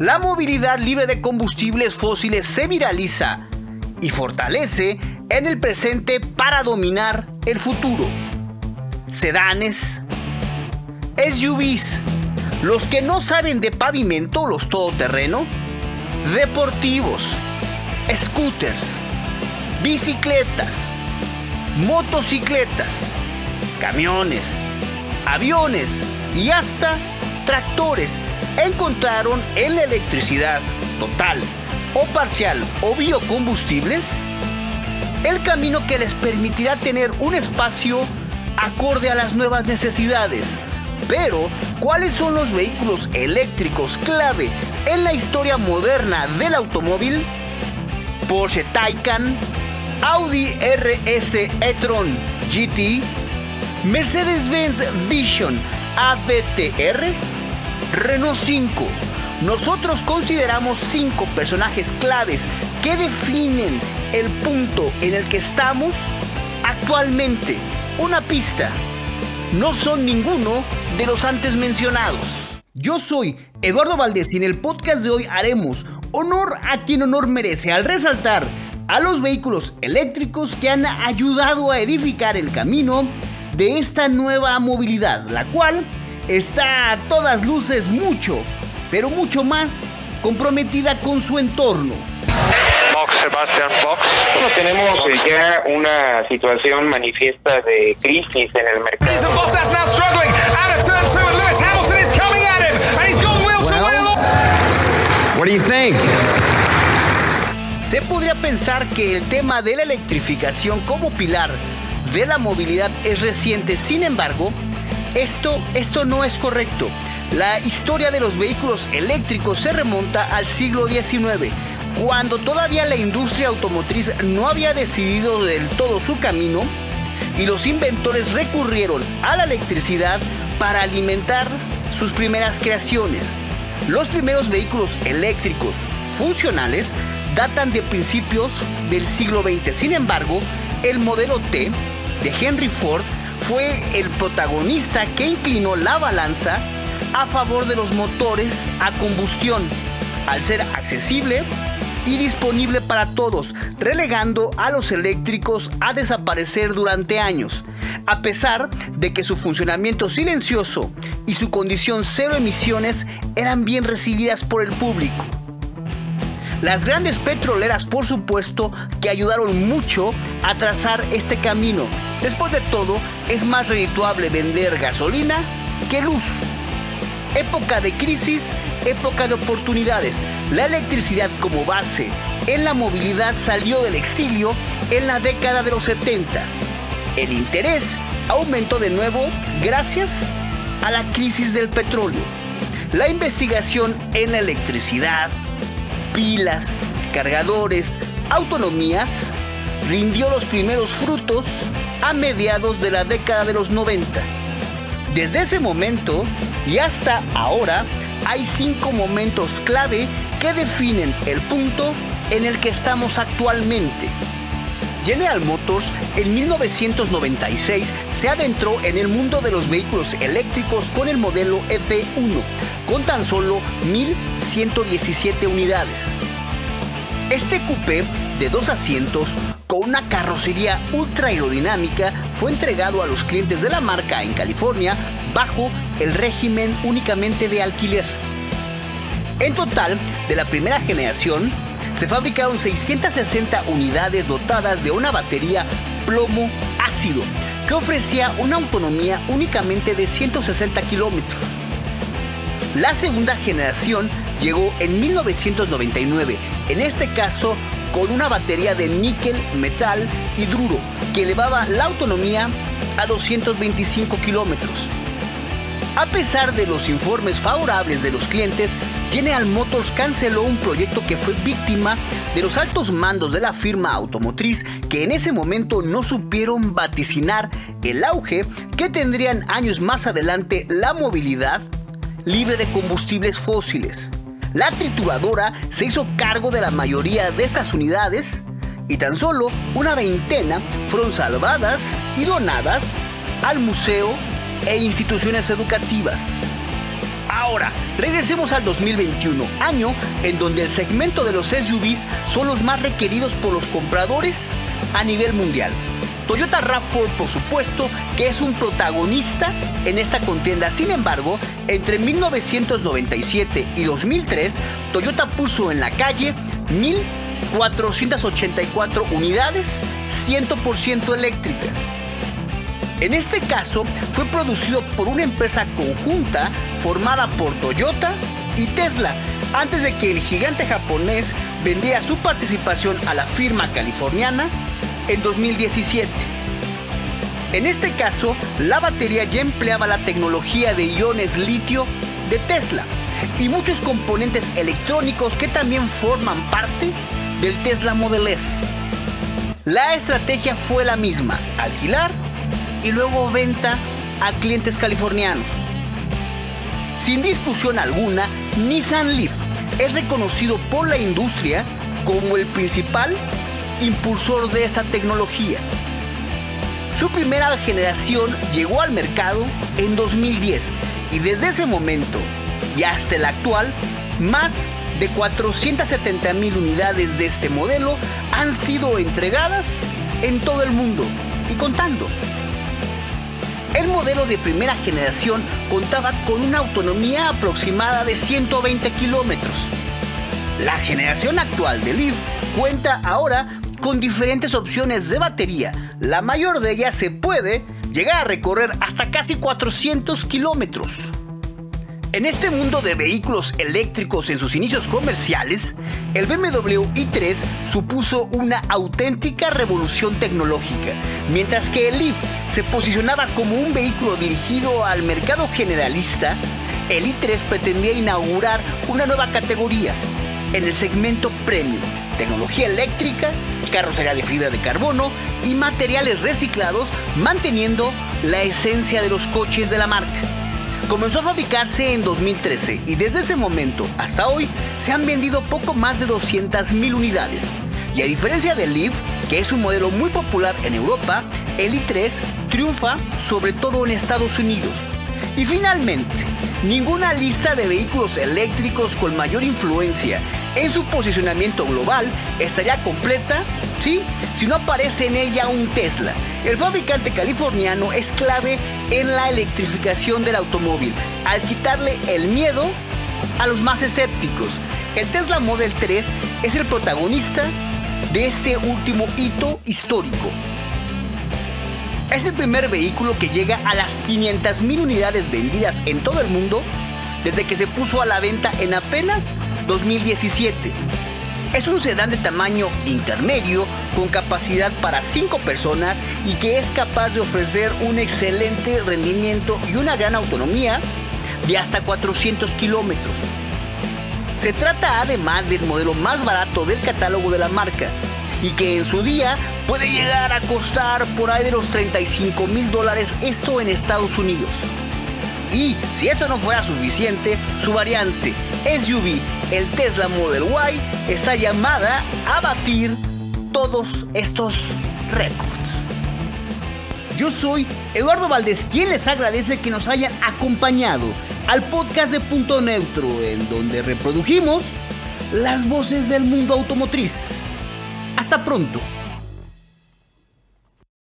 la movilidad libre de combustibles fósiles se viraliza y fortalece en el presente para dominar el futuro. Sedanes, SUVs, los que no saben de pavimento, los todoterreno, deportivos, scooters, bicicletas, motocicletas, camiones, aviones y hasta tractores encontraron en la electricidad total o parcial o biocombustibles el camino que les permitirá tener un espacio acorde a las nuevas necesidades. Pero, ¿cuáles son los vehículos eléctricos clave en la historia moderna del automóvil? Porsche Taycan, Audi RS e-tron GT, Mercedes-Benz Vision ABTR, Renault 5. Nosotros consideramos cinco personajes claves que definen el punto en el que estamos actualmente. Una pista. No son ninguno de los antes mencionados. Yo soy Eduardo Valdés y en el podcast de hoy haremos honor a quien honor merece al resaltar a los vehículos eléctricos que han ayudado a edificar el camino de esta nueva movilidad, la cual está a todas luces mucho, pero mucho más comprometida con su entorno. Box, Sebastian Box. Bueno, tenemos eh, ya una situación manifiesta de crisis en el mercado. What do you think? Se podría pensar que el tema de la electrificación como pilar de la movilidad es reciente, sin embargo, esto, esto no es correcto. La historia de los vehículos eléctricos se remonta al siglo XIX, cuando todavía la industria automotriz no había decidido del todo su camino y los inventores recurrieron a la electricidad para alimentar sus primeras creaciones. Los primeros vehículos eléctricos funcionales datan de principios del siglo XX. Sin embargo, el modelo T de Henry Ford fue el protagonista que inclinó la balanza a favor de los motores a combustión, al ser accesible y disponible para todos, relegando a los eléctricos a desaparecer durante años, a pesar de que su funcionamiento silencioso y su condición cero emisiones eran bien recibidas por el público. Las grandes petroleras, por supuesto, que ayudaron mucho a trazar este camino. Después de todo, es más redituable vender gasolina que luz. Época de crisis, época de oportunidades. La electricidad como base en la movilidad salió del exilio en la década de los 70. El interés aumentó de nuevo gracias a la crisis del petróleo. La investigación en la electricidad, pilas, cargadores, autonomías, rindió los primeros frutos a mediados de la década de los 90. Desde ese momento y hasta ahora hay cinco momentos clave que definen el punto en el que estamos actualmente. General Motors en 1996 se adentró en el mundo de los vehículos eléctricos con el modelo F1, con tan solo 1.117 unidades. Este coupé de dos asientos con una carrocería ultra aerodinámica fue entregado a los clientes de la marca en California bajo el régimen únicamente de alquiler. En total, de la primera generación, se fabricaron 660 unidades dotadas de una batería plomo ácido que ofrecía una autonomía únicamente de 160 kilómetros. La segunda generación llegó en 1999, en este caso con una batería de níquel, metal y hidruro que elevaba la autonomía a 225 kilómetros. A pesar de los informes favorables de los clientes, General Motors canceló un proyecto que fue víctima de los altos mandos de la firma automotriz que en ese momento no supieron vaticinar el auge que tendrían años más adelante la movilidad libre de combustibles fósiles. La trituradora se hizo cargo de la mayoría de estas unidades y tan solo una veintena fueron salvadas y donadas al museo e instituciones educativas. Ahora, regresemos al 2021, año en donde el segmento de los SUVs son los más requeridos por los compradores a nivel mundial. Toyota RAV4, por supuesto, que es un protagonista en esta contienda. Sin embargo, entre 1997 y 2003, Toyota puso en la calle 1.484 unidades 100% eléctricas. En este caso, fue producido por una empresa conjunta formada por Toyota y Tesla, antes de que el gigante japonés vendiera su participación a la firma californiana en 2017. En este caso, la batería ya empleaba la tecnología de iones litio de Tesla y muchos componentes electrónicos que también forman parte del Tesla Model S. La estrategia fue la misma, alquilar y luego venta a clientes californianos. Sin discusión alguna, Nissan Leaf es reconocido por la industria como el principal impulsor de esta tecnología. Su primera generación llegó al mercado en 2010 y desde ese momento y hasta el actual, más de 470 mil unidades de este modelo han sido entregadas en todo el mundo y contando. El modelo de primera generación contaba con una autonomía aproximada de 120 kilómetros. La generación actual de Leaf cuenta ahora con diferentes opciones de batería. La mayor de ellas se puede llegar a recorrer hasta casi 400 kilómetros. En este mundo de vehículos eléctricos en sus inicios comerciales, el BMW i3 supuso una auténtica revolución tecnológica, mientras que el Leaf se posicionaba como un vehículo dirigido al mercado generalista, el i3 pretendía inaugurar una nueva categoría en el segmento premium, tecnología eléctrica, carrocería de fibra de carbono y materiales reciclados, manteniendo la esencia de los coches de la marca. Comenzó a fabricarse en 2013 y desde ese momento hasta hoy se han vendido poco más de 200.000 unidades. Y a diferencia del Leaf, que es un modelo muy popular en Europa, el i3 triunfa sobre todo en Estados Unidos. Y finalmente, ninguna lista de vehículos eléctricos con mayor influencia en su posicionamiento global estaría completa si no aparece en ella un Tesla. El fabricante californiano es clave en la electrificación del automóvil, al quitarle el miedo a los más escépticos. El Tesla Model 3 es el protagonista de este último hito histórico. Es el primer vehículo que llega a las 500.000 unidades vendidas en todo el mundo desde que se puso a la venta en apenas 2017. Es un sedán de tamaño intermedio con capacidad para 5 personas y que es capaz de ofrecer un excelente rendimiento y una gran autonomía de hasta 400 kilómetros. Se trata además del modelo más barato del catálogo de la marca y que en su día puede llegar a costar por ahí de los 35 mil dólares, esto en Estados Unidos. Y si esto no fuera suficiente, su variante SUV, el Tesla Model Y, está llamada a batir todos estos récords. Yo soy Eduardo Valdés, quien les agradece que nos hayan acompañado al podcast de Punto Neutro, en donde reprodujimos las voces del mundo automotriz. Hasta pronto.